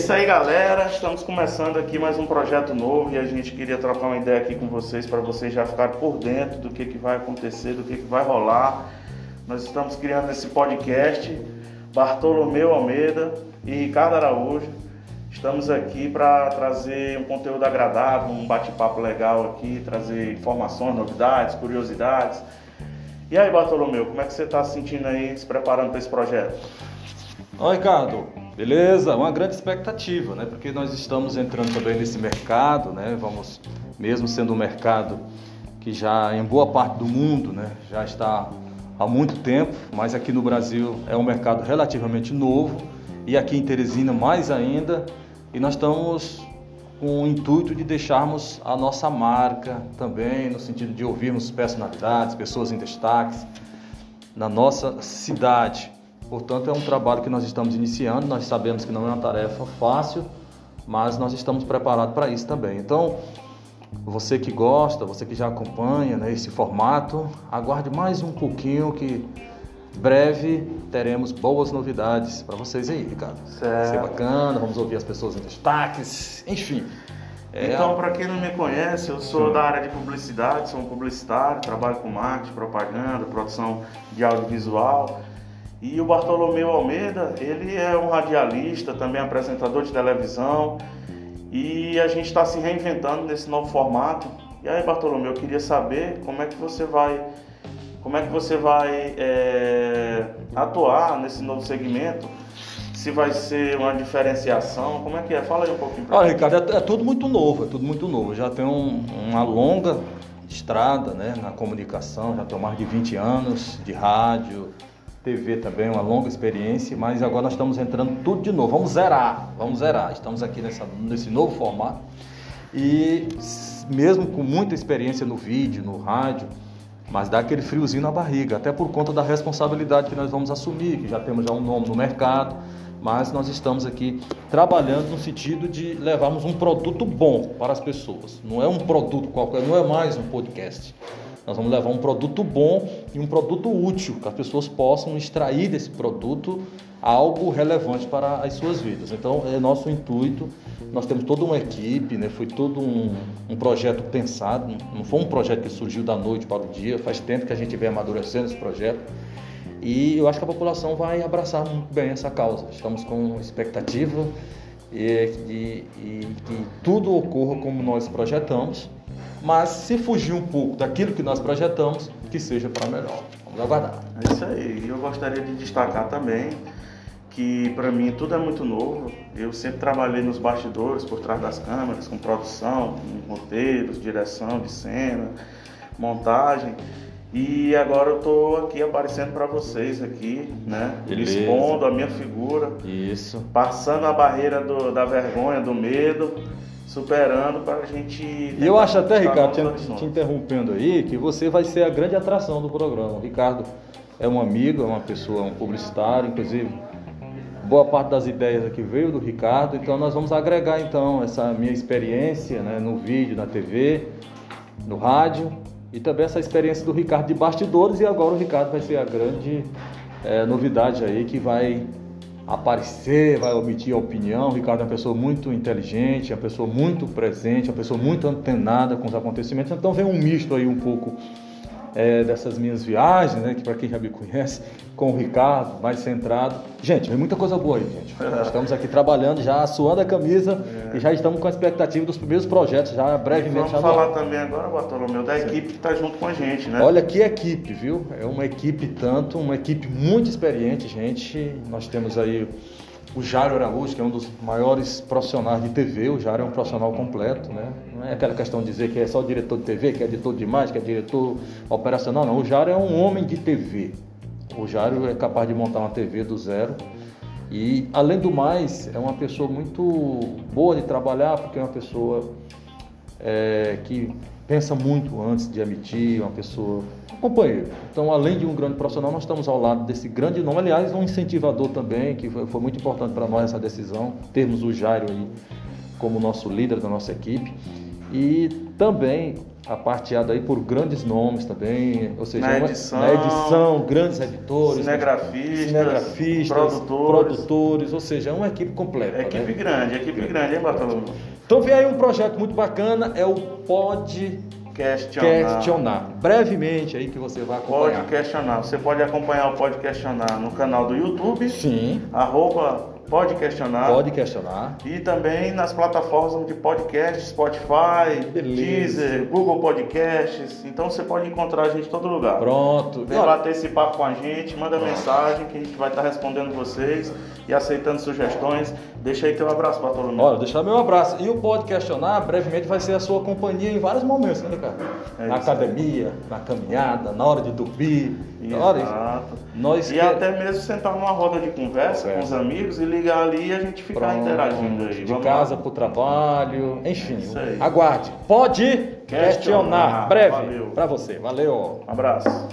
isso aí, galera. Estamos começando aqui mais um projeto novo e a gente queria trocar uma ideia aqui com vocês para vocês já ficarem por dentro do que, que vai acontecer, do que, que vai rolar. Nós estamos criando esse podcast. Bartolomeu Almeida e Ricardo Araújo. Estamos aqui para trazer um conteúdo agradável, um bate-papo legal aqui, trazer informações, novidades, curiosidades. E aí, Bartolomeu, como é que você está se sentindo aí, se preparando para esse projeto? Oi, Ricardo. Beleza? Uma grande expectativa, né? Porque nós estamos entrando também nesse mercado, né? Vamos, mesmo sendo um mercado que já em boa parte do mundo, né, já está há muito tempo, mas aqui no Brasil é um mercado relativamente novo e aqui em Teresina mais ainda. E nós estamos com o intuito de deixarmos a nossa marca também, no sentido de ouvirmos personalidades, pessoas em destaques na nossa cidade. Portanto, é um trabalho que nós estamos iniciando. Nós sabemos que não é uma tarefa fácil, mas nós estamos preparados para isso também. Então, você que gosta, você que já acompanha né, esse formato, aguarde mais um pouquinho que breve teremos boas novidades para vocês aí, Ricardo. Certo. Vai ser bacana, vamos ouvir as pessoas em destaques, enfim. É... Então, para quem não me conhece, eu sou Sim. da área de publicidade, sou um publicitário, trabalho com marketing, propaganda, produção de audiovisual. E o Bartolomeu Almeida, ele é um radialista, também apresentador de televisão. E a gente está se reinventando nesse novo formato. E aí, Bartolomeu, eu queria saber como é que você vai como é que você vai é, atuar nesse novo segmento? Se vai ser uma diferenciação, como é que é? Fala aí um pouquinho para Olha, Ricardo, é, é, tudo muito novo, é tudo muito novo. Já tem um, uma longa estrada né, na comunicação, já tenho mais de 20 anos de rádio, TV também, uma longa experiência, mas agora nós estamos entrando tudo de novo. Vamos zerar, vamos zerar. Estamos aqui nessa, nesse novo formato e mesmo com muita experiência no vídeo, no rádio, mas dá aquele friozinho na barriga, até por conta da responsabilidade que nós vamos assumir, que já temos já um nome no mercado, mas nós estamos aqui trabalhando no sentido de levarmos um produto bom para as pessoas. Não é um produto qualquer, não é mais um podcast. Nós vamos levar um produto bom e um produto útil, que as pessoas possam extrair desse produto algo relevante para as suas vidas. Então, é nosso intuito. Nós temos toda uma equipe, né? foi todo um, um, projeto pensado, não foi um projeto que surgiu da noite para o dia, faz tempo que a gente vem amadurecendo esse projeto. E eu acho que a população vai abraçar muito bem essa causa. Estamos com expectativa e, que tudo ocorra como nós projetamos, mas se fugir um pouco daquilo que nós projetamos, que seja para melhor. Vamos aguardar. É isso aí. E eu gostaria de destacar também que para mim tudo é muito novo. Eu sempre trabalhei nos bastidores, por trás das câmeras, com produção, com roteiros, direção de cena, montagem. E agora eu estou aqui aparecendo para vocês aqui, né? Beleza. Expondo a minha figura. Isso. Passando a barreira do, da vergonha, do medo, superando para a gente. E eu acho até, Ricardo, te, te interrompendo aí, que você vai ser a grande atração do programa. O Ricardo é um amigo, é uma pessoa, um publicitário, inclusive boa parte das ideias aqui veio do Ricardo, então nós vamos agregar então essa minha experiência né, no vídeo, na TV, no rádio e também essa experiência do Ricardo de bastidores e agora o Ricardo vai ser a grande é, novidade aí que vai aparecer, vai omitir a opinião. O Ricardo é uma pessoa muito inteligente, é uma pessoa muito presente, é uma pessoa muito antenada com os acontecimentos, então vem um misto aí um pouco é, dessas minhas viagens, né, que para quem já me conhece, com o Ricardo, mais centrado. Gente, vem muita coisa boa aí, gente. Estamos aqui trabalhando já, suando a camisa é. e já estamos com a expectativa dos primeiros projetos, já brevemente. Vamos falar também agora, Bartolomeu, da equipe que está junto com a gente, né? Olha que equipe, viu? É uma equipe tanto, uma equipe muito experiente, gente. Nós temos aí o Jário Araújo, que é um dos maiores profissionais de TV, o Jário é um profissional completo, né? Não é aquela questão de dizer que é só diretor de TV, que é editor de imagem, que é diretor operacional, não. O Jário é um homem de TV. O Jário é capaz de montar uma TV do zero. E, além do mais, é uma pessoa muito boa de trabalhar, porque é uma pessoa é, que pensa muito antes de emitir, uma pessoa companheiro. Então, além de um grande profissional, nós estamos ao lado desse grande nome, aliás, um incentivador também, que foi, foi muito importante para nós essa decisão, termos o Jairo aí como nosso líder da nossa equipe. E também aparteado aí por grandes nomes também, ou seja, Na edição, na edição grandes editores, Cinegrafistas, cinegrafistas, produtores. produtores, ou seja, é uma equipe completa. Equipe né? grande, equipe grande, hein, Bartolomeu? Então vem aí um projeto muito bacana, é o Pode Questionar. Questionar. Brevemente aí que você vai Pode acompanhar. questionar. Você pode acompanhar o Pode Questionar no canal do YouTube, Sim, arroba Pode Questionar. pode questionar. E também nas plataformas de podcast, Spotify, Beleza. Deezer, Google Podcasts. Então você pode encontrar a gente em todo lugar. Pronto. Vem Olha, bater esse papo com a gente, manda mensagem que a gente vai estar respondendo vocês e aceitando sugestões. Deixa aí teu abraço, Bartolomeu. Olha, deixar meu abraço. E o Pode Questionar, brevemente, vai ser a sua companhia em vários momentos, né, Ricardo? É na academia, na caminhada, na hora de dormir. Exato. nós E que- até mesmo sentar numa roda de conversa Conversa. com os amigos e ligar ali e a gente ficar Pronto, interagindo aí. De Vamos casa para o trabalho, enfim. Isso aí. Aguarde. Pode questionar. Questionar. Breve para você. Valeu. Um abraço.